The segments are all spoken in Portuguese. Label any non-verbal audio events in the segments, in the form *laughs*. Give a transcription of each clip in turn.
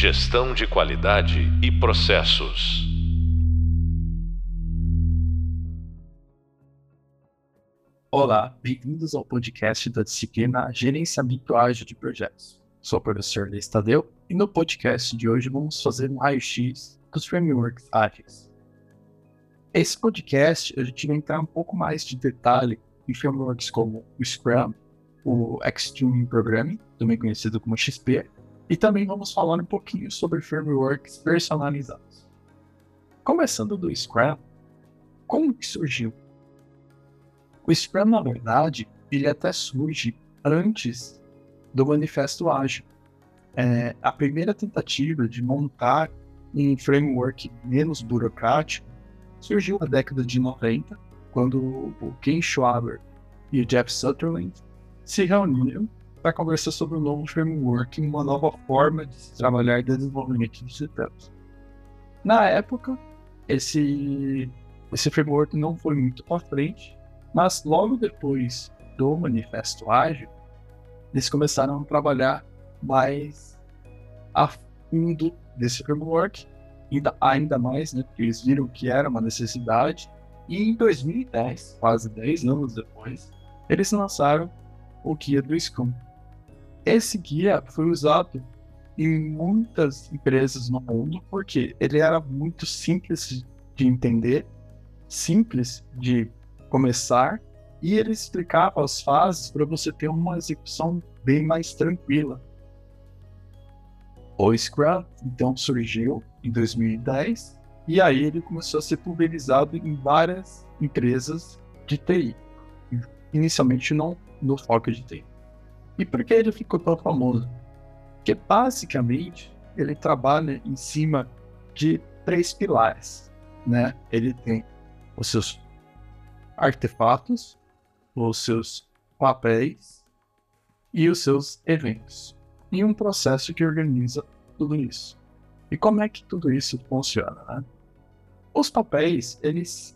Gestão de qualidade e processos. Olá, bem-vindos ao podcast da disciplina Gerenciamento Ágil de Projetos. Sou o professor Tadeu e no podcast de hoje vamos fazer um raio-x dos frameworks ágeis. Esse podcast a gente vai entrar um pouco mais de detalhe em frameworks como o Scrum, o Extreme Programming, também conhecido como XP, e também vamos falar um pouquinho sobre frameworks personalizados. Começando do Scrum, como que surgiu? O Scrum, na verdade, ele até surge antes do Manifesto Ágil. É, a primeira tentativa de montar um framework menos burocrático surgiu na década de 90, quando o Ken Schwaber e o Jeff Sutherland se reuniram para conversar sobre um novo framework, uma nova forma de se trabalhar desenvolvimento de sistemas. Na época, esse, esse framework não foi muito para frente, mas logo depois do Manifesto Ágil, eles começaram a trabalhar mais a fundo desse framework, ainda, ainda mais, né, porque eles viram que era uma necessidade, e em 2010, quase 10 anos depois, eles lançaram o Guia do Scrum, esse guia foi usado em muitas empresas no mundo porque ele era muito simples de entender, simples de começar e ele explicava as fases para você ter uma execução bem mais tranquila. O Scrum então surgiu em 2010 e aí ele começou a ser pulverizado em várias empresas de TI, inicialmente não no foco de TI. E por que ele ficou tão famoso? Porque basicamente ele trabalha em cima de três pilares, né? Ele tem os seus artefatos, os seus papéis e os seus eventos. E um processo que organiza tudo isso. E como é que tudo isso funciona, né? Os papéis, eles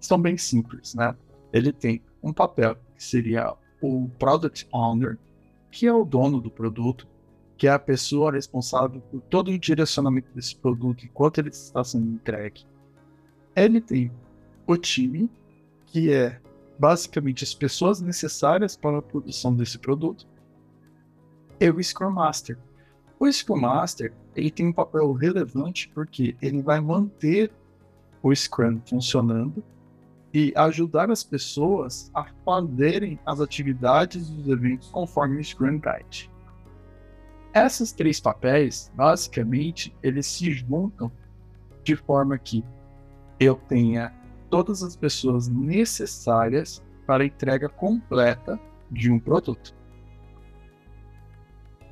são bem simples, né? Ele tem um papel que seria o Product Owner, que é o dono do produto, que é a pessoa responsável por todo o direcionamento desse produto enquanto ele está sendo entregue. Ele tem o time, que é basicamente as pessoas necessárias para a produção desse produto, e o Scrum Master. O Scrum Master ele tem um papel relevante porque ele vai manter o Scrum funcionando e ajudar as pessoas a fazerem as atividades e os eventos conforme o Scrum Guide. Esses três papéis, basicamente, eles se juntam de forma que eu tenha todas as pessoas necessárias para a entrega completa de um produto.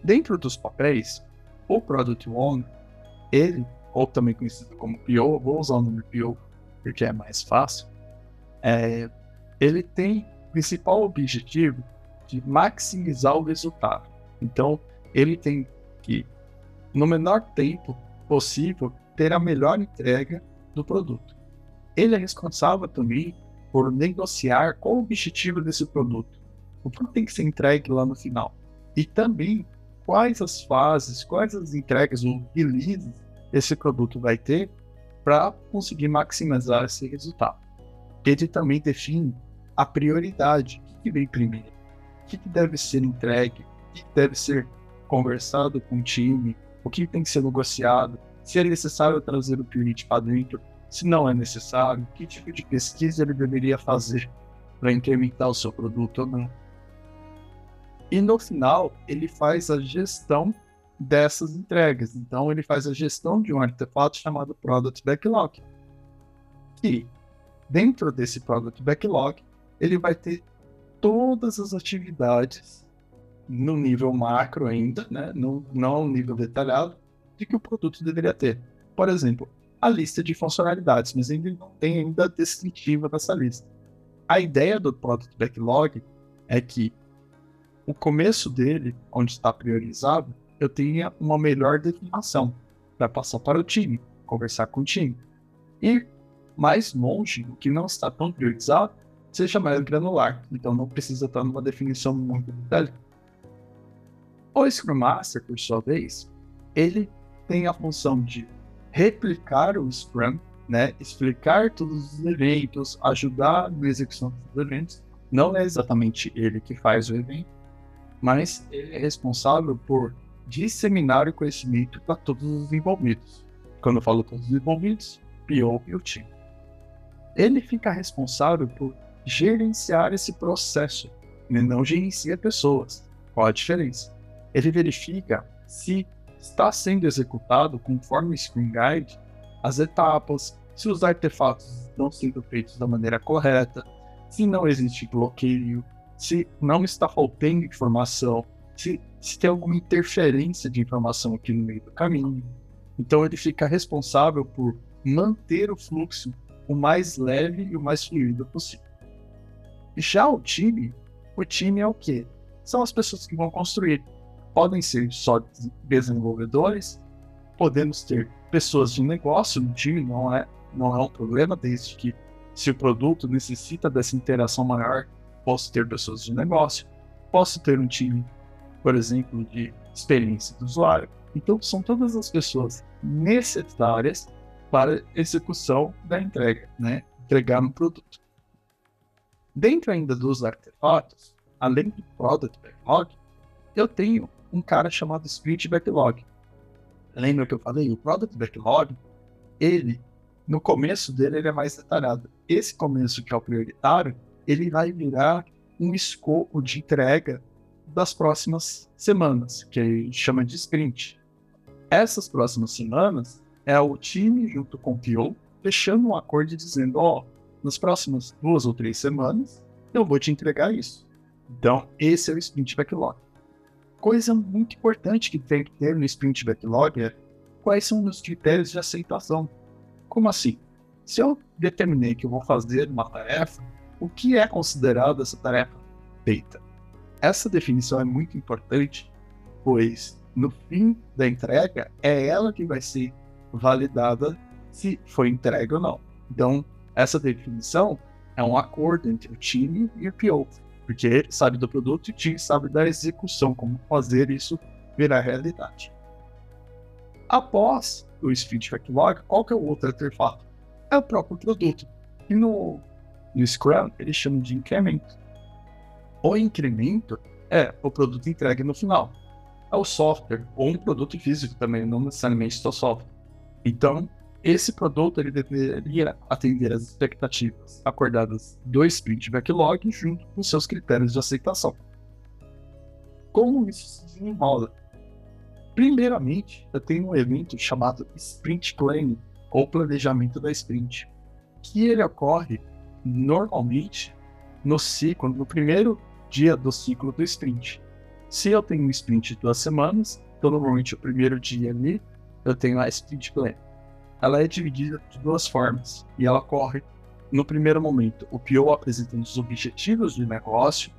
Dentro dos papéis, o Product Owner, ele, ou também conhecido como PO, vou usar o nome PO porque é mais fácil, é, ele tem o principal objetivo de maximizar o resultado. Então, ele tem que, no menor tempo possível, ter a melhor entrega do produto. Ele é responsável também por negociar qual o objetivo desse produto, o que tem que ser entregue lá no final. E também quais as fases, quais as entregas ou releases esse produto vai ter para conseguir maximizar esse resultado ele também define a prioridade, o que vem primeiro, o que deve ser entregue, o que deve ser conversado com o time, o que tem que ser negociado, se é necessário trazer o cliente para dentro, se não é necessário, que tipo de pesquisa ele deveria fazer para incrementar o seu produto ou não. E no final, ele faz a gestão dessas entregas. Então, ele faz a gestão de um artefato chamado Product Backlog. E dentro desse Product Backlog, ele vai ter todas as atividades no nível macro ainda, né? não, não no nível detalhado, de que o produto deveria ter. Por exemplo, a lista de funcionalidades, mas ainda não tem ainda a descritiva dessa lista. A ideia do Product Backlog é que o começo dele, onde está priorizado, eu tenha uma melhor definição para passar para o time, conversar com o time. E mais longe, o que não está tão priorizado, seja mais granular. Então não precisa estar numa definição muito detalhada. O Scrum Master, por sua vez, ele tem a função de replicar o Scrum, né, explicar todos os eventos, ajudar na execução dos eventos. Não é exatamente ele que faz o evento, mas ele é responsável por disseminar o conhecimento para todos os envolvidos. Quando eu falo todos os envolvidos, PO e o time. Ele fica responsável por gerenciar esse processo, ele não gerencia pessoas. Qual a diferença? Ele verifica se está sendo executado conforme o Scrum Guide as etapas, se os artefatos estão sendo feitos da maneira correta, se não existe bloqueio, se não está faltando informação, se, se tem alguma interferência de informação aqui no meio do caminho. Então ele fica responsável por manter o fluxo o mais leve e o mais fluido possível. Já o time, o time é o quê? São as pessoas que vão construir. Podem ser só desenvolvedores, podemos ter pessoas de negócio no time, não é, não é um problema, desde que se o produto necessita dessa interação maior, posso ter pessoas de negócio, posso ter um time, por exemplo, de experiência do usuário. Então, são todas as pessoas necessárias para execução da entrega, né? Entregar um produto. Dentro ainda dos artefatos, além do Product Backlog, eu tenho um cara chamado Sprint Backlog. Lembra que eu falei? O Product Backlog, ele, no começo dele, ele é mais detalhado. Esse começo, que é o prioritário, ele vai virar um escopo de entrega das próximas semanas, que a gente chama de sprint. Essas próximas semanas é o time junto com o PO fechando um acordo dizendo, ó, oh, nas próximas duas ou três semanas eu vou te entregar isso. Então, esse é o Sprint Backlog. Coisa muito importante que tem que ter no Sprint Backlog é quais são os critérios de aceitação. Como assim? Se eu determinei que eu vou fazer uma tarefa, o que é considerado essa tarefa feita? Essa definição é muito importante, pois no fim da entrega é ela que vai ser validada se foi entregue ou não. Então, essa definição é um acordo entre o time e o PO porque ele sabe do produto e o time sabe da execução, como fazer isso virar realidade. Após o Sprint Backlog, qual que é o outro artefato? É o próprio produto. E no, no Scrum, eles chamam de incremento. O incremento é o produto entregue no final. É o software, ou um produto físico também, não necessariamente só software. Então, esse produto ele deveria atender as expectativas acordadas do Sprint Backlog junto com seus critérios de aceitação. Como isso se desenrola? Primeiramente, eu tenho um evento chamado Sprint Planning, ou Planejamento da Sprint, que ele ocorre normalmente no ciclo, no primeiro dia do ciclo do sprint. Se eu tenho um sprint de duas semanas, então normalmente o primeiro dia ali eu tenho a sprint plan ela é dividida de duas formas e ela corre no primeiro momento o PO apresentando os objetivos de negócio,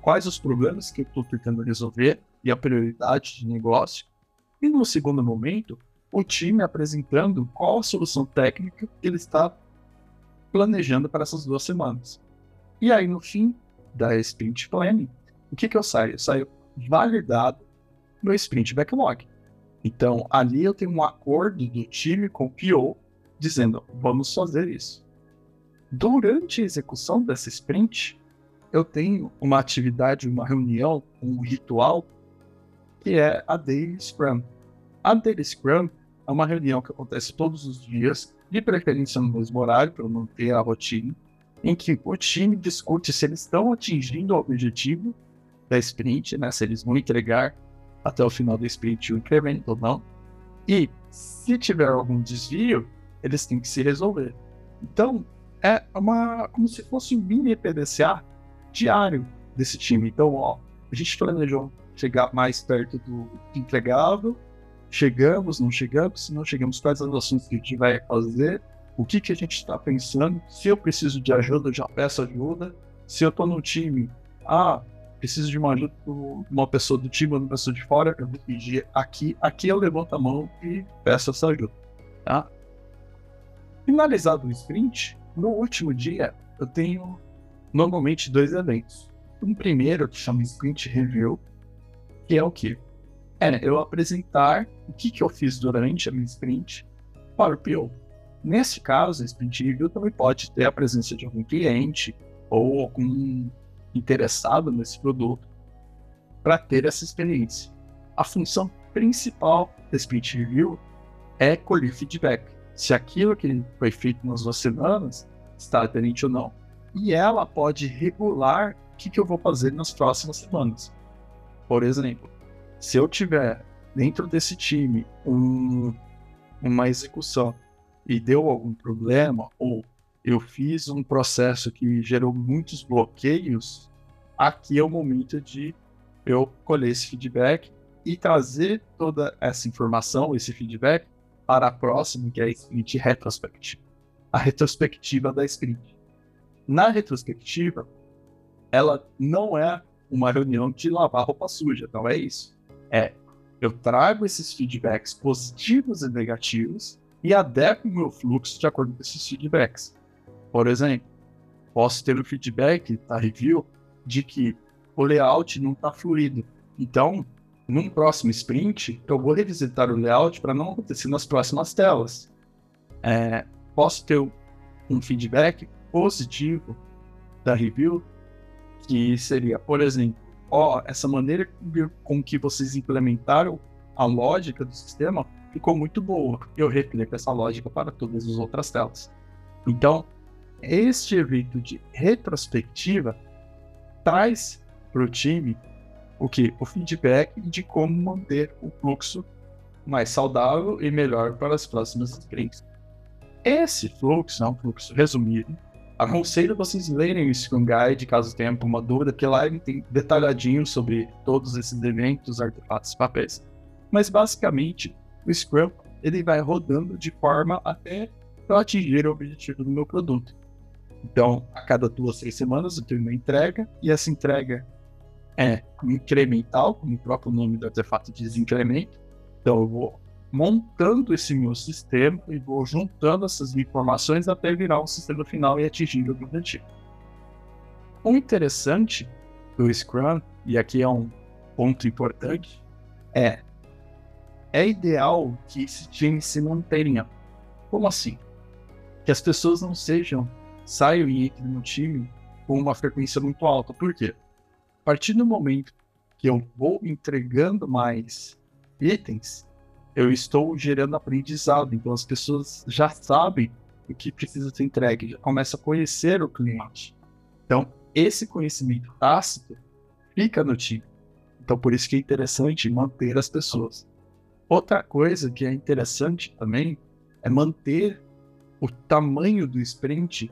quais os problemas que eu estou tentando resolver e a prioridade de negócio, e no segundo momento o time apresentando qual a solução técnica que ele está planejando para essas duas semanas. E aí no fim da sprint planning, o que, que eu saio? Eu saio validado no sprint backlog. Então, ali eu tenho um acordo do time com o PO dizendo, vamos fazer isso. Durante a execução dessa sprint, eu tenho uma atividade, uma reunião, um ritual, que é a Daily Scrum. A Daily Scrum é uma reunião que acontece todos os dias, de preferência no mesmo horário, para manter a rotina, em que o time discute se eles estão atingindo o objetivo da sprint, né, se eles vão entregar até o final do sprint o incremento ou não. E se tiver algum desvio, eles têm que se resolver. Então, é uma como se fosse um mini PDCA diário desse time. Então, ó, a gente planejou chegar mais perto do entregável, chegamos, não chegamos, se não chegamos, quais as ações que a gente vai fazer, o que, que a gente está pensando, se eu preciso de ajuda, eu já peço ajuda, se eu estou no time, ah, preciso de uma ajuda uma pessoa do time, uma pessoa de fora, eu vou pedir aqui, aqui eu levanto a mão e peço essa ajuda, tá? Finalizado o sprint, no último dia eu tenho normalmente dois eventos. Um primeiro que chama Sprint Review, que é o que? é eu apresentar o que, que eu fiz durante a minha sprint para o PO. Nesse caso, a sprint review também pode ter a presença de algum cliente ou algum interessado nesse produto para ter essa experiência. A função principal da sprint review é colher feedback. Se aquilo que foi feito nas duas semanas está aderente ou não. E ela pode regular o que, que eu vou fazer nas próximas semanas. Por exemplo, se eu tiver dentro desse time um, uma execução e deu algum problema, ou eu fiz um processo que gerou muitos bloqueios, aqui é o momento de eu colher esse feedback e trazer toda essa informação, esse feedback, para a próxima, que é a sprint retrospectiva. A retrospectiva da sprint. Na retrospectiva, ela não é uma reunião de lavar roupa suja, não é isso. É, eu trago esses feedbacks positivos e negativos e adequo o meu fluxo de acordo com esses feedbacks. Por exemplo, posso ter o feedback da review de que o layout não está fluido. Então, num próximo sprint, eu vou revisitar o layout para não acontecer nas próximas telas. É, posso ter um feedback positivo da review, que seria, por exemplo, ó, essa maneira com que vocês implementaram a lógica do sistema ficou muito boa. Eu replico essa lógica para todas as outras telas. Então, este evento de retrospectiva traz para o time o que? O feedback de como manter o fluxo mais saudável e melhor para as próximas sprints. Esse fluxo é um fluxo resumido. Aconselho vocês lerem o Scrum Guide caso tenham alguma dúvida, porque lá ele tem detalhadinho sobre todos esses eventos, artefatos papéis. Mas basicamente, o Scrum ele vai rodando de forma até eu atingir o objetivo do meu produto. Então, a cada duas, três semanas eu tenho uma entrega, e essa entrega é incremental, como o próprio nome do artefato diz incremento. Então eu vou montando esse meu sistema e vou juntando essas informações até virar um sistema final e atingir o objetivo. O interessante do Scrum, e aqui é um ponto importante, é é ideal que esse time se mantenha. Como assim? Que as pessoas não sejam, saiam e entrem no time com uma frequência muito alta. Por quê? A partir do momento que eu vou entregando mais itens, eu estou gerando aprendizado. Então as pessoas já sabem o que precisa ser entregue, já começa a conhecer o cliente. Então, esse conhecimento tácito fica no time. Então, por isso que é interessante manter as pessoas. Outra coisa que é interessante também é manter o tamanho do sprint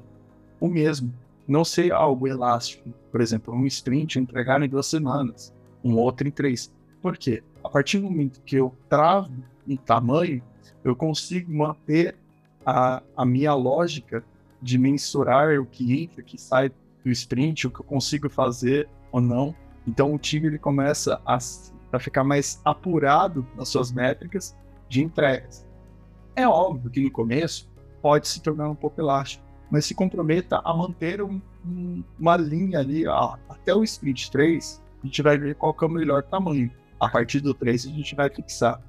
o mesmo não ser algo elástico. Por exemplo, um sprint entregar em duas semanas, um outro em três. Por quê? A partir do momento que eu travo em tamanho, eu consigo manter a, a minha lógica de mensurar o que entra, o que sai do sprint, o que eu consigo fazer ou não. Então o time ele começa a, a ficar mais apurado nas suas métricas de entregas. É óbvio que no começo pode se tornar um pouco elástico, mas se comprometa a manter um, um, uma linha ali, ó, até o sprint 3, a gente vai ver qual é o melhor tamanho. A partir do 3 a gente vai fixar.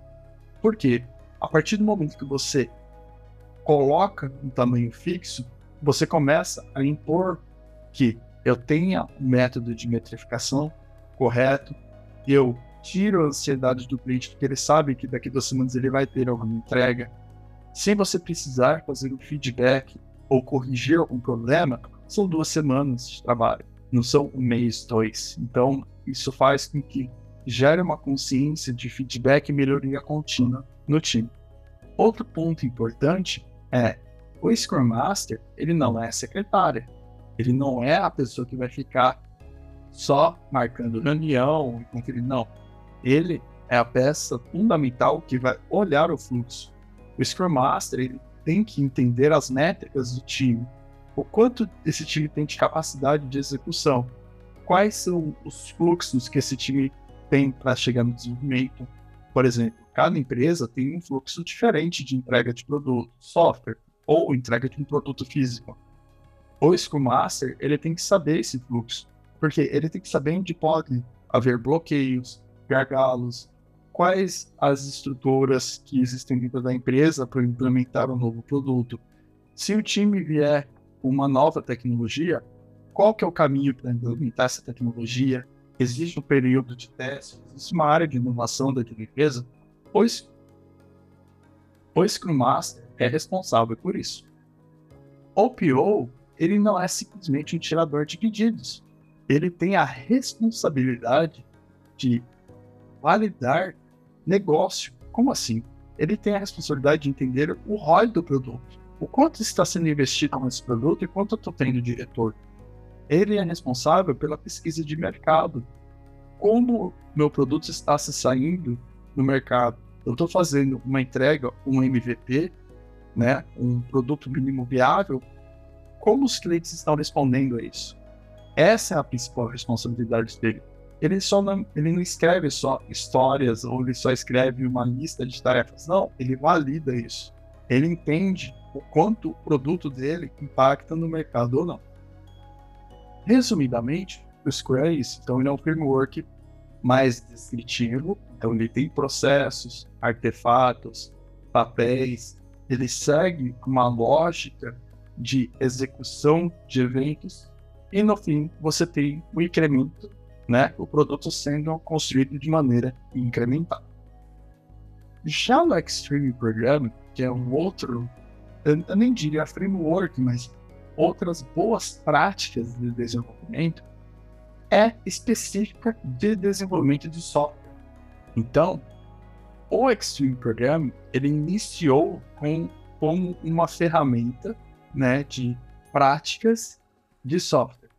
Por quê? A partir do momento que você coloca um tamanho fixo, você começa a impor que eu tenha um método de metrificação correto, eu tiro a ansiedade do cliente, porque ele sabe que daqui duas semanas ele vai ter alguma entrega, sem você precisar fazer um feedback ou corrigir algum problema, são duas semanas de trabalho, não são um mês, dois. Então, isso faz com que gere uma consciência de feedback e melhoria contínua no time. Outro ponto importante é o Scrum Master, ele não é secretária. Ele não é a pessoa que vai ficar só marcando reunião, não. Ele é a peça fundamental que vai olhar o fluxo. O Scrum Master, ele tem que entender as métricas do time, o quanto esse time tem de capacidade de execução, quais são os fluxos que esse time tem para chegar no desenvolvimento. Por exemplo, cada empresa tem um fluxo diferente de entrega de produto, software ou entrega de um produto físico. O Scrum Master ele tem que saber esse fluxo, porque ele tem que saber onde pode haver bloqueios, gargalos, quais as estruturas que existem dentro da empresa para implementar um novo produto. Se o time vier com uma nova tecnologia, qual que é o caminho para implementar essa tecnologia? Existe um período de teste? Existe uma área de inovação da empresa? Pois, Scrum Master é responsável por isso. O PO, ele não é simplesmente um tirador de pedidos. Ele tem a responsabilidade de validar negócio. Como assim? Ele tem a responsabilidade de entender o ROI do produto. O quanto está sendo investido nesse produto e quanto eu estou tendo de retorno. Ele é responsável pela pesquisa de mercado. Como meu produto está se saindo no mercado? Eu estou fazendo uma entrega, um MVP, né, um produto mínimo viável. Como os clientes estão respondendo a isso? Essa é a principal responsabilidade dele ele só não, ele não escreve só histórias ou ele só escreve uma lista de tarefas. Não, ele valida isso. Ele entende o quanto o produto dele impacta no mercado ou não. Resumidamente, o Scrum é isso. Então, ele é um framework mais descritivo. Então, ele tem processos, artefatos, papéis. Ele segue uma lógica de execução de eventos. E, no fim, você tem o incremento né, o produto sendo construído de maneira incremental. Já no Extreme Programming, que é um outro, eu, nem diria framework, mas outras boas práticas de desenvolvimento, é específica de desenvolvimento de software. Então, o Extreme Programming ele iniciou com, com uma ferramenta né, de práticas de software.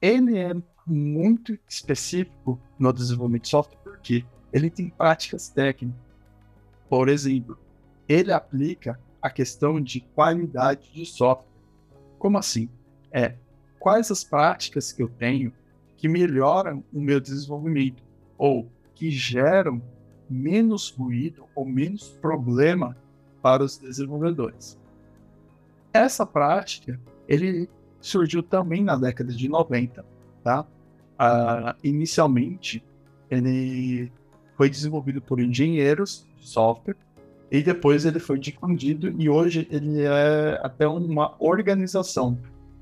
Ele é muito específico no desenvolvimento de software, porque ele tem práticas técnicas. Por exemplo, ele aplica a questão de qualidade de software. Como assim? É quais as práticas que eu tenho que melhoram o meu desenvolvimento ou que geram menos ruído ou menos problema para os desenvolvedores. Essa prática ele surgiu também na década de 90, tá? Uh, inicialmente, ele foi desenvolvido por engenheiros de software e depois ele foi difundido e hoje ele é até uma organização,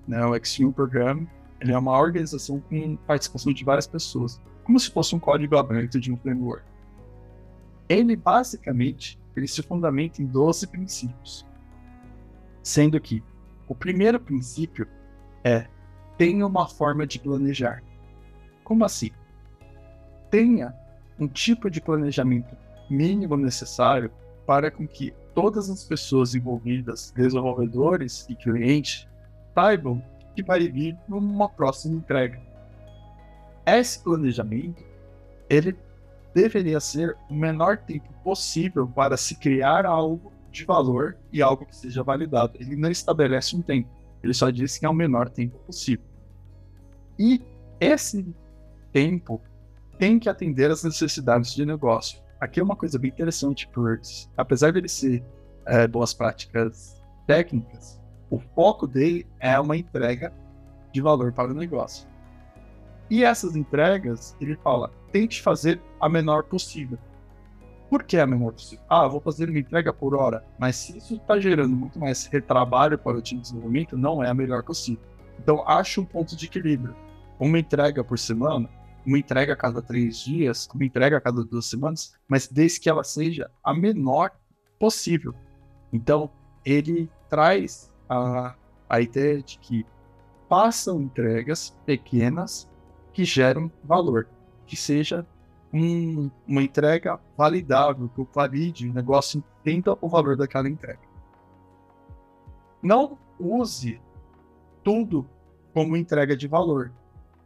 né? O Extreme Program, ele é uma organização com participação de várias pessoas, como se fosse um código aberto de um framework. Ele basicamente ele se fundamenta em 12 princípios, sendo que o primeiro princípio é tenha uma forma de planejar. Como assim? Tenha um tipo de planejamento mínimo necessário para com que todas as pessoas envolvidas, desenvolvedores e clientes, saibam que vai vir numa próxima entrega. Esse planejamento, ele deveria ser o menor tempo possível para se criar algo de valor e algo que seja validado. Ele não estabelece um tempo, ele só diz que é o menor tempo possível. E esse tempo tem que atender às necessidades de negócio. Aqui é uma coisa bem interessante, porque apesar de ele ser é, boas práticas técnicas, o foco dele é uma entrega de valor para o negócio. E essas entregas, ele fala, tente fazer a menor possível. Por que a menor possível? Ah, vou fazer uma entrega por hora, mas se isso está gerando muito mais retrabalho para o time de desenvolvimento, não é a melhor possível. Então, acho um ponto de equilíbrio. Uma entrega por semana uma entrega a cada três dias, uma entrega a cada duas semanas, mas desde que ela seja a menor possível. Então, ele traz a, a ideia de que façam entregas pequenas que geram valor, que seja um, uma entrega validável, que o valide, o negócio entenda o valor daquela entrega. Não use tudo como entrega de valor.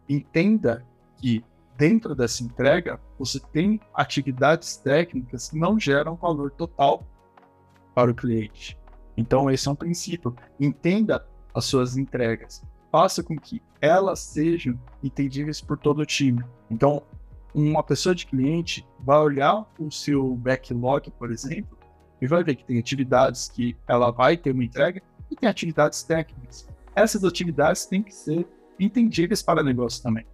Entenda que dentro dessa entrega você tem atividades técnicas que não geram valor total para o cliente. Então, esse é um princípio. Entenda as suas entregas. Faça com que elas sejam entendíveis por todo o time. Então, uma pessoa de cliente vai olhar o seu backlog, por exemplo, e vai ver que tem atividades que ela vai ter uma entrega e tem atividades técnicas. Essas atividades têm que ser entendíveis para o negócio também.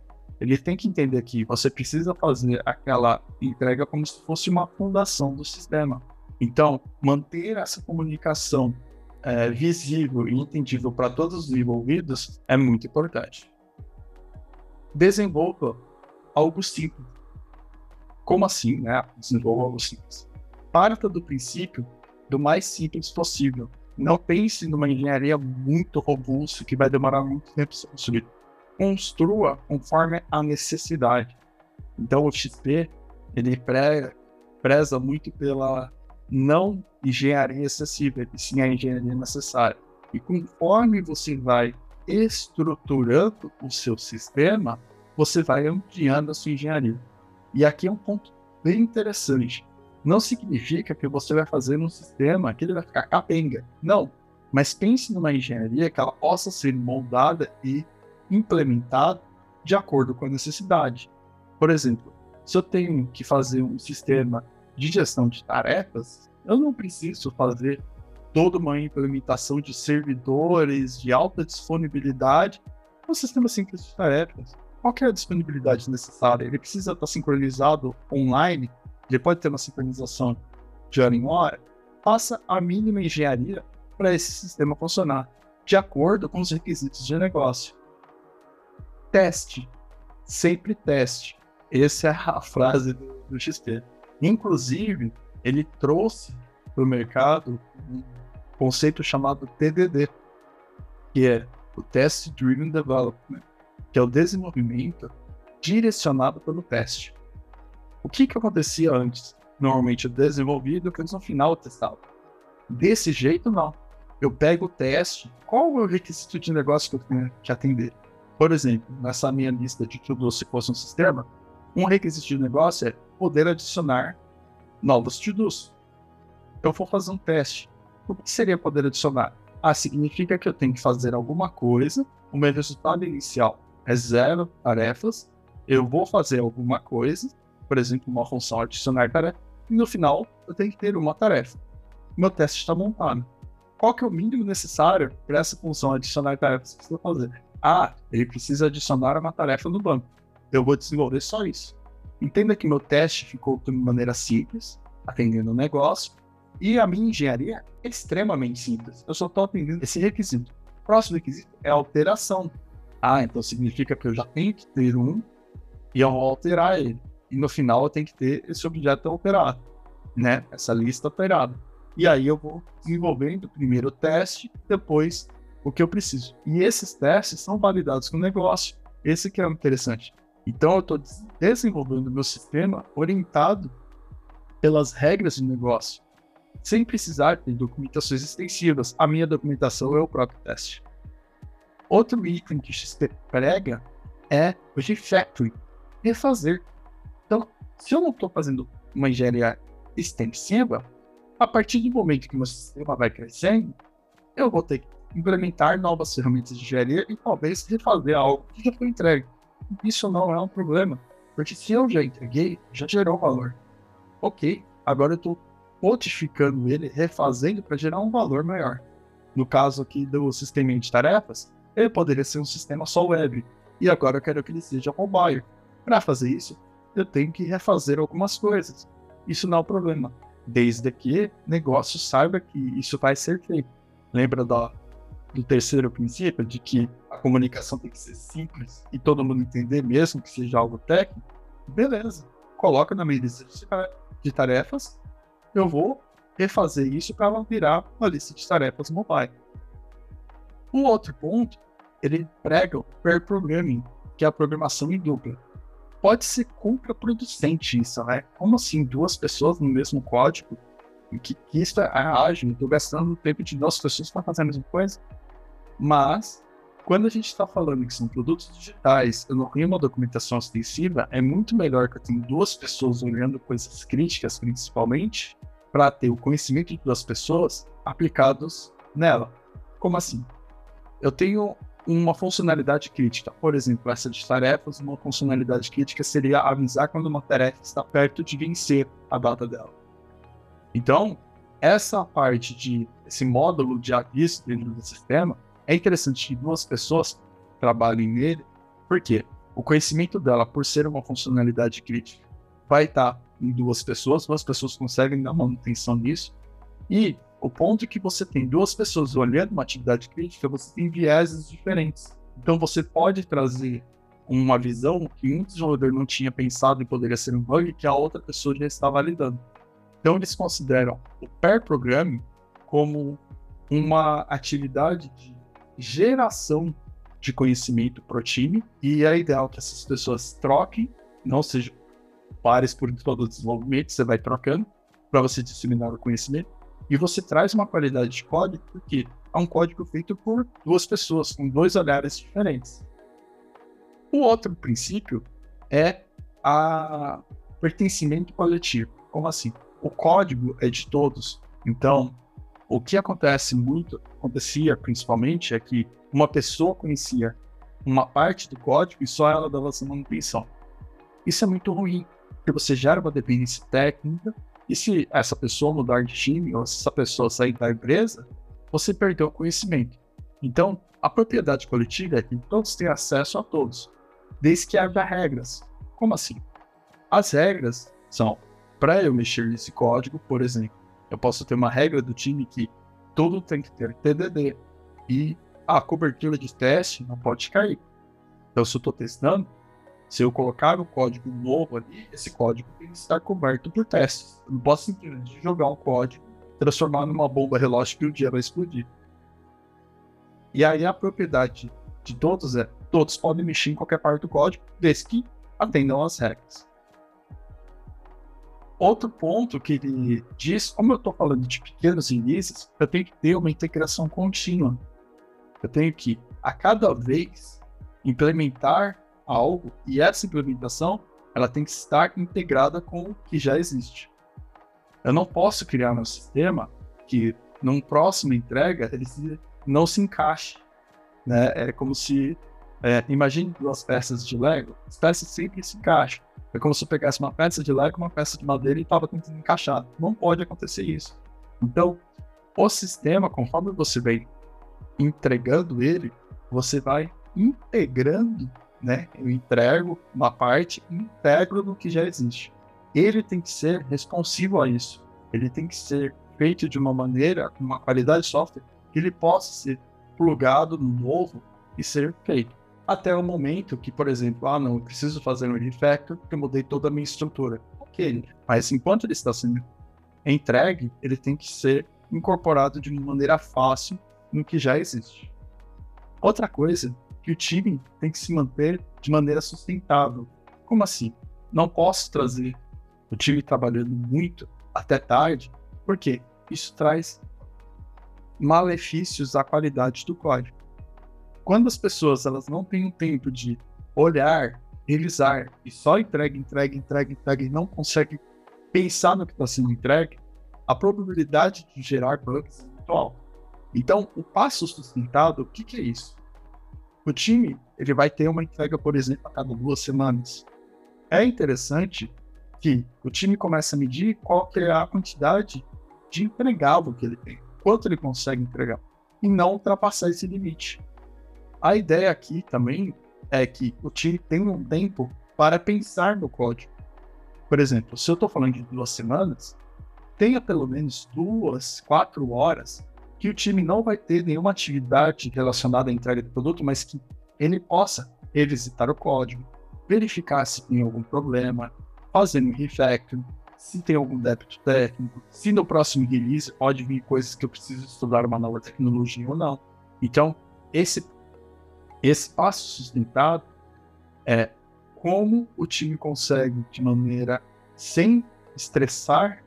Ele tem que entender que você precisa fazer aquela entrega como se fosse uma fundação do sistema. Então, manter essa comunicação é, visível e entendível para todos os envolvidos é muito importante. Desenvolva algo simples. Como assim, né? Desenvolva algo simples. Parta do princípio do mais simples possível. Não pense numa engenharia muito robusta que vai demorar muito tempo para construir construa conforme a necessidade. Então o XP ele pre, preza muito pela não engenharia excessiva, e sim a engenharia necessária. E conforme você vai estruturando o seu sistema, você vai ampliando a sua engenharia. E aqui é um ponto bem interessante. Não significa que você vai fazer um sistema que ele vai ficar capenga. Não. Mas pense numa engenharia que ela possa ser moldada e implementado de acordo com a necessidade. Por exemplo, se eu tenho que fazer um sistema de gestão de tarefas, eu não preciso fazer toda uma implementação de servidores de alta disponibilidade um sistema simples de tarefas. Qual é a disponibilidade necessária? Ele precisa estar sincronizado online? Ele pode ter uma sincronização de hora em hora? Faça a mínima engenharia para esse sistema funcionar, de acordo com os requisitos de negócio teste. Sempre teste. Essa é a *laughs* frase do, XP. Inclusive, ele trouxe para o mercado um conceito chamado TDD, que é o Test Driven Development, que é o desenvolvimento direcionado pelo teste. O que, que acontecia antes? Normalmente eu desenvolvia e depois no final eu testava. Desse jeito, não. Eu pego o teste, qual é o requisito de negócio que eu tenho que atender? Por exemplo, nessa minha lista de to-dos, se fosse um sistema, um requisito de negócio é poder adicionar novos to-dos. Eu vou fazer um teste. O que seria poder adicionar? Ah, significa que eu tenho que fazer alguma coisa, o meu resultado inicial é zero tarefas, eu vou fazer alguma coisa, por exemplo, uma função adicionar tarefa, e no final eu tenho que ter uma tarefa. Meu teste está montado. Qual que é o mínimo necessário para essa função adicionar tarefas que você vai fazer? Ah, ele precisa adicionar uma tarefa no banco. Eu vou desenvolver só isso. Entenda que meu teste ficou de maneira simples, atendendo o negócio, e a minha engenharia é extremamente simples. Eu só estou atendendo esse requisito. O próximo requisito é alteração. Ah, então significa que eu já tenho que ter um e eu vou alterar ele. E no final eu tenho que ter esse objeto alterado, né? Essa lista alterada. E aí eu vou desenvolvendo primeiro o teste, depois o que eu preciso. E esses testes são validados com o negócio. Esse que é interessante. Então eu estou desenvolvendo meu sistema orientado pelas regras de negócio, sem precisar de documentações extensivas. A minha documentação é o próprio teste. Outro item que XP prega é o refactoring, refazer. Então, se eu não estou fazendo uma engenharia extensiva, a partir do momento que meu sistema vai crescendo, eu vou ter que implementar novas ferramentas de engenharia e talvez refazer algo que já foi entregue. Isso não é um problema, porque se eu já entreguei, já gerou valor. Ok, agora eu estou modificando ele, refazendo para gerar um valor maior. No caso aqui do sistema de tarefas, ele poderia ser um sistema só web, e agora eu quero que ele seja mobile. Para fazer isso, eu tenho que refazer algumas coisas. Isso não é um problema, desde que o negócio saiba que isso vai ser feito. Lembra da do terceiro princípio, de que a comunicação tem que ser simples e todo mundo entender, mesmo que seja algo técnico, beleza. Coloca na minha lista de tarefas, eu vou refazer isso para ela virar uma lista de tarefas mobile. Um outro ponto, ele prega o pair programming, que é a programação em dupla. Pode ser contraproducente isso, né? Como assim, duas pessoas no mesmo código? Que, que isso é ágil, estou gastando o tempo de duas pessoas para fazer a mesma coisa? Mas, quando a gente está falando que são produtos digitais, eu não tenho uma documentação extensiva, é muito melhor que eu tenha duas pessoas olhando coisas críticas, principalmente, para ter o conhecimento de duas pessoas aplicados nela. Como assim? Eu tenho uma funcionalidade crítica. Por exemplo, essa de tarefas, uma funcionalidade crítica seria avisar quando uma tarefa está perto de vencer a data dela. Então, essa parte de esse módulo de aviso dentro do sistema é interessante que duas pessoas trabalhem nele, porque o conhecimento dela, por ser uma funcionalidade crítica, vai estar em duas pessoas, duas pessoas conseguem dar manutenção nisso, e o ponto é que você tem duas pessoas olhando uma atividade crítica, você tem vieses diferentes. Então você pode trazer uma visão que um desenvolvedor não tinha pensado e poderia ser um bug que a outra pessoa já está validando. Então eles consideram o pair programming como uma atividade de geração de conhecimento para o time e é ideal que essas pessoas troquem, não sejam pares por todo o desenvolvimento, você vai trocando para você disseminar o conhecimento e você traz uma qualidade de código porque é um código feito por duas pessoas com dois olhares diferentes. O outro princípio é a pertencimento coletivo. Como assim? O código é de todos. Então, o que acontece muito, acontecia principalmente, é que uma pessoa conhecia uma parte do código e só ela dava essa manutenção. Isso é muito ruim, porque você gera uma dependência técnica e se essa pessoa mudar de time ou se essa pessoa sair da empresa, você perdeu o conhecimento. Então, a propriedade coletiva é que todos têm acesso a todos desde que haja regras. Como assim? As regras são, para eu mexer nesse código, por exemplo, eu posso ter uma regra do time que tudo tem que ter TDD e a cobertura de teste não pode cair. Então, se eu estou testando, se eu colocar um código novo ali, esse código tem que estar coberto por testes. Eu não posso simplesmente jogar um código, transformar numa bomba relógio que um dia vai explodir. E aí a propriedade de todos é todos podem mexer em qualquer parte do código, desde que atendam às regras. Outro ponto que ele diz, como eu estou falando de pequenos inícios, eu tenho que ter uma integração contínua. Eu tenho que, a cada vez, implementar algo e essa implementação ela tem que estar integrada com o que já existe. Eu não posso criar um sistema que, num próximo entrega, ele não se encaixe. Né? É como se é, imagine duas peças de Lego, as peças sempre se encaixam. É como se eu pegasse uma peça de Lego, uma peça de madeira e estava tentando encaixar. Não pode acontecer isso. Então, o sistema, conforme você vai entregando ele, você vai integrando, né? Eu entrego uma parte, integro no que já existe. Ele tem que ser responsivo a isso. Ele tem que ser feito de uma maneira, com uma qualidade de software, que ele possa ser plugado no novo e ser feito até o momento que, por exemplo, ah, não, eu preciso fazer um refactor porque eu mudei toda a minha estrutura. Ok, mas enquanto ele está sendo entregue, ele tem que ser incorporado de uma maneira fácil no que já existe. Outra coisa, que o time tem que se manter de maneira sustentável. Como assim? Não posso trazer o time trabalhando muito até tarde, porque isso traz malefícios à qualidade do código quando as pessoas elas não têm o tempo de olhar, revisar e só entrega, entrega, entrega, entrega e não consegue pensar no que está sendo entregue, a probabilidade de gerar bugs é muito alta. Então, o passo sustentado, o que, que é isso? O time ele vai ter uma entrega, por exemplo, a cada duas semanas. É interessante que o time comece a medir qual que é a quantidade de entregável que ele tem, quanto ele consegue entregar, e não ultrapassar esse limite. A ideia aqui também é que o time tem um tempo para pensar no código. Por exemplo, se eu estou falando de duas semanas, tenha pelo menos duas, quatro horas que o time não vai ter nenhuma atividade relacionada à entrega do produto, mas que ele possa revisitar o código, verificar se tem algum problema, fazer um refactor, se tem algum débito técnico, se no próximo release pode vir coisas que eu preciso estudar uma nova tecnologia ou não. Então, esse esse passo sustentado é como o time consegue, de maneira sem estressar,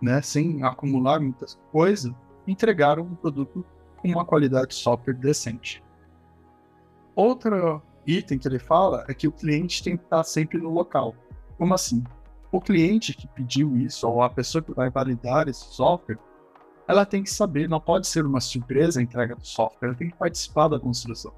né, sem acumular muitas coisas, entregar um produto com uma qualidade de software decente. Outro item que ele fala é que o cliente tem que estar sempre no local. Como assim? O cliente que pediu isso, ou a pessoa que vai validar esse software, ela tem que saber, não pode ser uma surpresa a entrega do software, ela tem que participar da construção.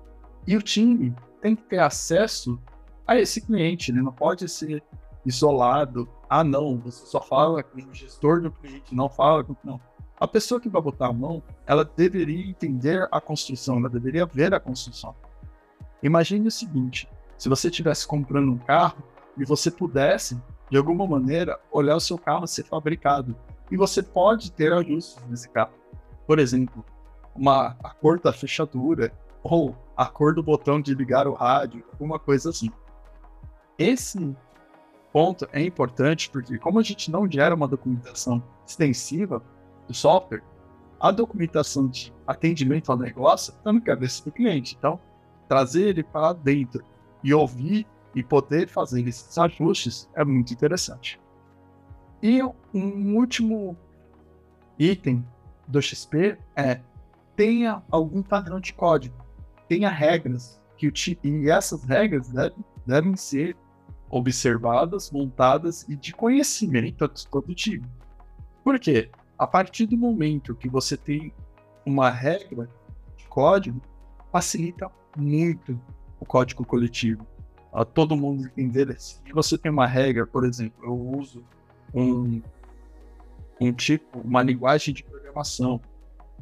E o time tem que ter acesso a esse cliente, né? Não pode ser isolado. Ah, não, você só fala com o gestor do cliente, não fala com. Não. A pessoa que vai botar a mão, ela deveria entender a construção, ela deveria ver a construção. Imagine o seguinte: se você estivesse comprando um carro e você pudesse, de alguma maneira, olhar o seu carro ser fabricado. E você pode ter ajustes nesse carro. Por exemplo, uma, a cor da fechadura ou a cor do botão de ligar o rádio, alguma coisa assim. Esse ponto é importante porque, como a gente não gera uma documentação extensiva do software, a documentação de atendimento ao negócio está na cabeça do cliente. Então, trazer ele para dentro e ouvir e poder fazer esses ajustes é muito interessante. E um último item do XP é tenha algum padrão de código, tenha regras que o e essas regras devem, devem ser observadas, montadas e de conhecimento todo time. Por quê? A partir do momento que você tem uma regra de código, facilita muito o código coletivo. A todo mundo entender. Se você tem uma regra, por exemplo, eu uso um, um tipo, uma linguagem de programação,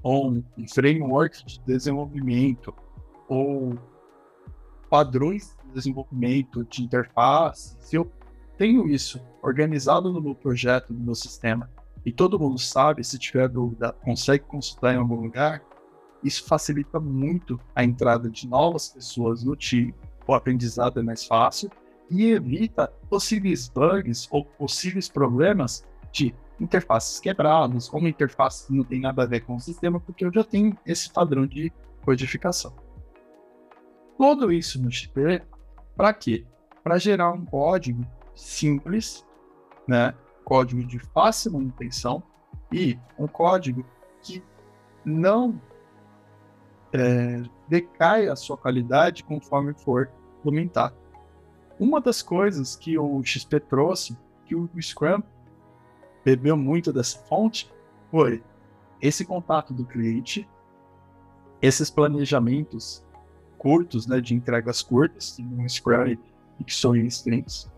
ou um framework de desenvolvimento, ou padrões de desenvolvimento de interface, se eu tenho isso organizado no meu projeto, no meu sistema, e todo mundo sabe, se tiver dúvida, consegue consultar em algum lugar, isso facilita muito a entrada de novas pessoas no time, o aprendizado é mais fácil e evita possíveis bugs ou possíveis problemas de interfaces quebradas, ou uma interface que não tem nada a ver com o sistema, porque eu já tenho esse padrão de codificação. Tudo isso no XP, para quê? Para gerar um código simples, né? código de fácil manutenção e um código que não é, decai a sua qualidade conforme for implementado. Uma das coisas que o XP trouxe, que o Scrum bebeu muito dessa fonte, foi esse contato do cliente, esses planejamentos curtos, né, de entregas curtas, um Scrum e que são em sprints.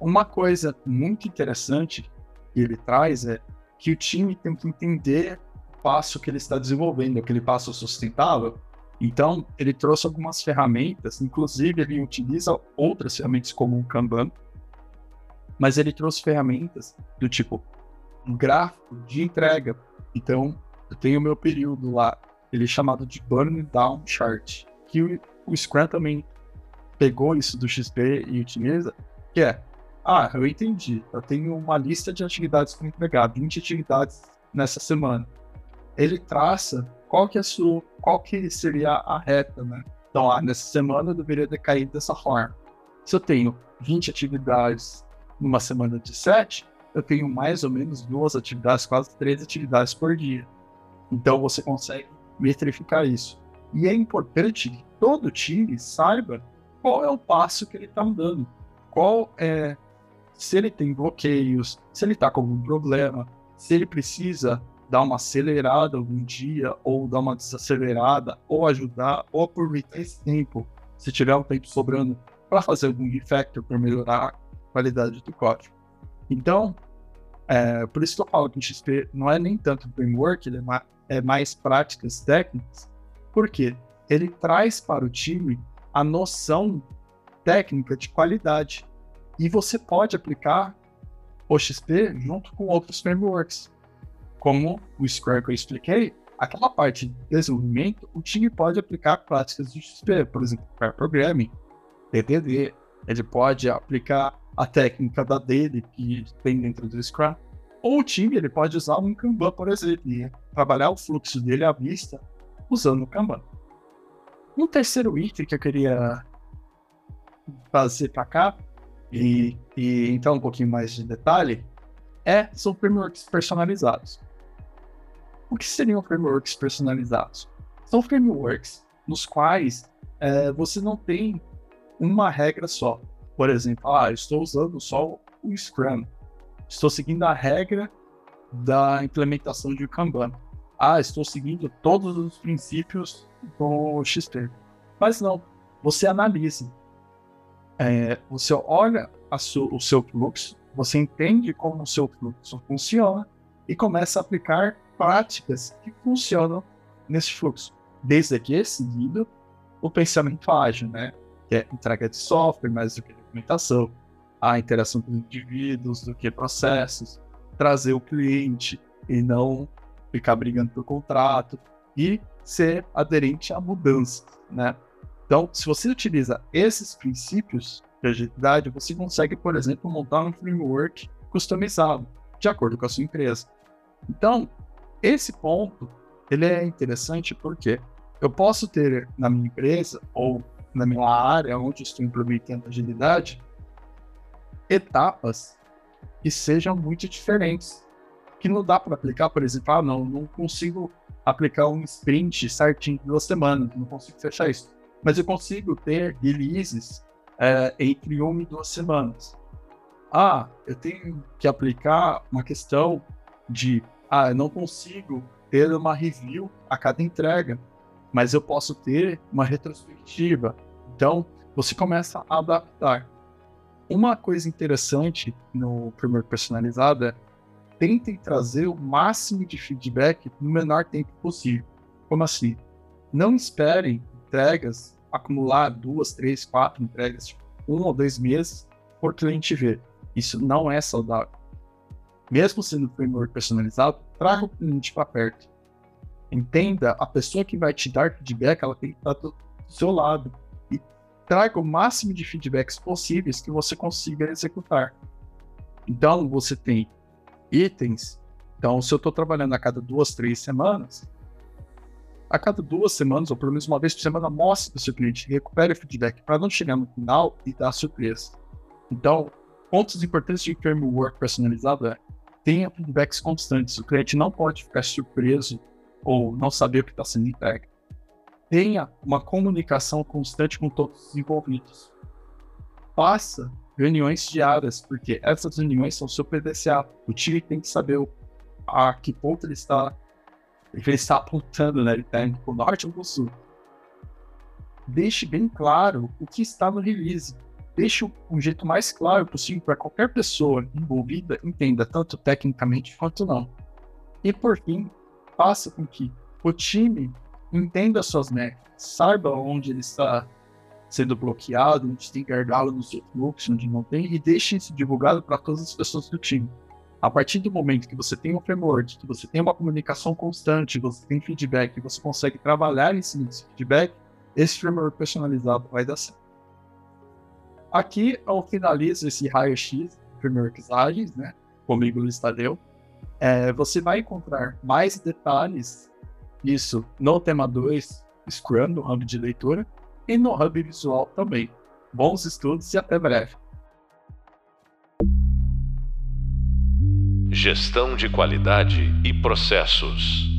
Uma coisa muito interessante que ele traz é que o time tem que entender o passo que ele está desenvolvendo, aquele passo sustentável. Então, ele trouxe algumas ferramentas, inclusive ele utiliza outras ferramentas como o Kanban, mas ele trouxe ferramentas do tipo um gráfico de entrega. Então, eu tenho o meu período lá, ele é chamado de Burn Down Chart que o, Scrum também pegou isso do XP e utiliza, que é, ah, eu entendi, eu tenho uma lista de atividades para entregar, 20 atividades nessa semana. Ele traça qual que é a sua, qual que seria a reta, né? Então, ah, nessa semana eu deveria ter caído dessa forma. Se eu tenho 20 atividades numa semana de 7, eu tenho mais ou menos duas atividades, quase três atividades por dia. Então você consegue metrificar isso. E é importante que todo time saiba qual é o passo que ele está dando. Qual é. Se ele tem bloqueios, se ele está com algum problema, se ele precisa dar uma acelerada algum dia, ou dar uma desacelerada, ou ajudar, ou aproveitar esse tempo, se tiver um tempo sobrando, para fazer algum refactor para melhorar a qualidade do código. Então, é, por isso que eu falo que o XP não é nem tanto framework, ele é é mais práticas técnicas, porque ele traz para o time a noção técnica de qualidade. E você pode aplicar o XP junto com outros frameworks. Como o Square que eu expliquei, aquela parte de desenvolvimento, o time pode aplicar práticas de XP, por exemplo, Pair Programming, TDD. Ele pode aplicar a técnica da dele que tem dentro do Scrum. Ou o time ele pode usar um Kanban, por exemplo, e trabalhar o fluxo dele à vista usando o Kanban. Um terceiro item que eu queria fazer para cá, e, e então um pouquinho mais de detalhe, é, são frameworks personalizados. O que seriam frameworks personalizados? São frameworks nos quais é, você não tem uma regra só. Por exemplo, ah, estou usando só o Scrum. Estou seguindo a regra da implementação de Kanban ah, estou seguindo todos os princípios do XP. Mas não, você analisa. É, você olha o seu fluxo, você entende como o seu fluxo funciona e começa a aplicar práticas que funcionam nesse fluxo. Desde que é seguido o pensamento ágil, né? que é entrega de software mais do que documentação, a interação com indivíduos do que processos, trazer o cliente e não ficar brigando por contrato e ser aderente à mudança, né? Então, se você utiliza esses princípios de agilidade, você consegue, por exemplo, montar um framework customizado de acordo com a sua empresa. Então, esse ponto ele é interessante porque eu posso ter na minha empresa ou na minha área onde estou implementando agilidade etapas que sejam muito diferentes, que não dá para aplicar, por exemplo, ah, não, não consigo aplicar um sprint certinho em duas semanas, não consigo fechar isso. Mas eu consigo ter releases é, entre uma e duas semanas. Ah, eu tenho que aplicar uma questão de, ah, eu não consigo ter uma review a cada entrega, mas eu posso ter uma retrospectiva. Então, você começa a adaptar. Uma coisa interessante no framework personalizado é tentem trazer o máximo de feedback no menor tempo possível. Como assim? Não esperem entregas acumular duas, três, quatro entregas, tipo, um ou dois meses por cliente ver. Isso não é saudável. Mesmo sendo framework personalizado, traga o cliente para perto. Entenda, a pessoa que vai te dar feedback, ela tem que estar do seu lado traga o máximo de feedbacks possíveis que você consiga executar. Então, você tem itens. Então, se eu estou trabalhando a cada duas, três semanas, a cada duas semanas, ou pelo menos uma vez por semana, mostre para o seu cliente, recupere o feedback, para não chegar no final e dar surpresa. Então, pontos importantes de framework personalizado é tenha feedbacks constantes. O cliente não pode ficar surpreso ou não saber o que está sendo entregue tenha uma comunicação constante com todos os envolvidos. Faça reuniões diárias, porque essas reuniões são seu PDCA. O time tem que saber a que ponto ele está, ele está apontando, né? Ele está indo para o norte ou para o sul. Deixe bem claro o que está no release. Deixe um jeito mais claro possível para qualquer pessoa envolvida entenda, tanto tecnicamente quanto não. E por fim, faça com que o time entenda suas métricas, saiba onde ele está sendo bloqueado, onde tem gargalo no seu fluxo, onde não tem, e deixe isso divulgado para todas as pessoas do time. A partir do momento que você tem um framework, que você tem uma comunicação constante, você tem feedback, você consegue trabalhar em cima desse feedback, esse framework personalizado vai dar certo. Aqui eu finalizo esse raio-x frameworks ágeis, né? Comigo, Luiz Tadeu. É, você vai encontrar mais detalhes isso no tema 2, Scrum, no hub de leitura, e no hub visual também. Bons estudos e até breve. Gestão de qualidade e processos.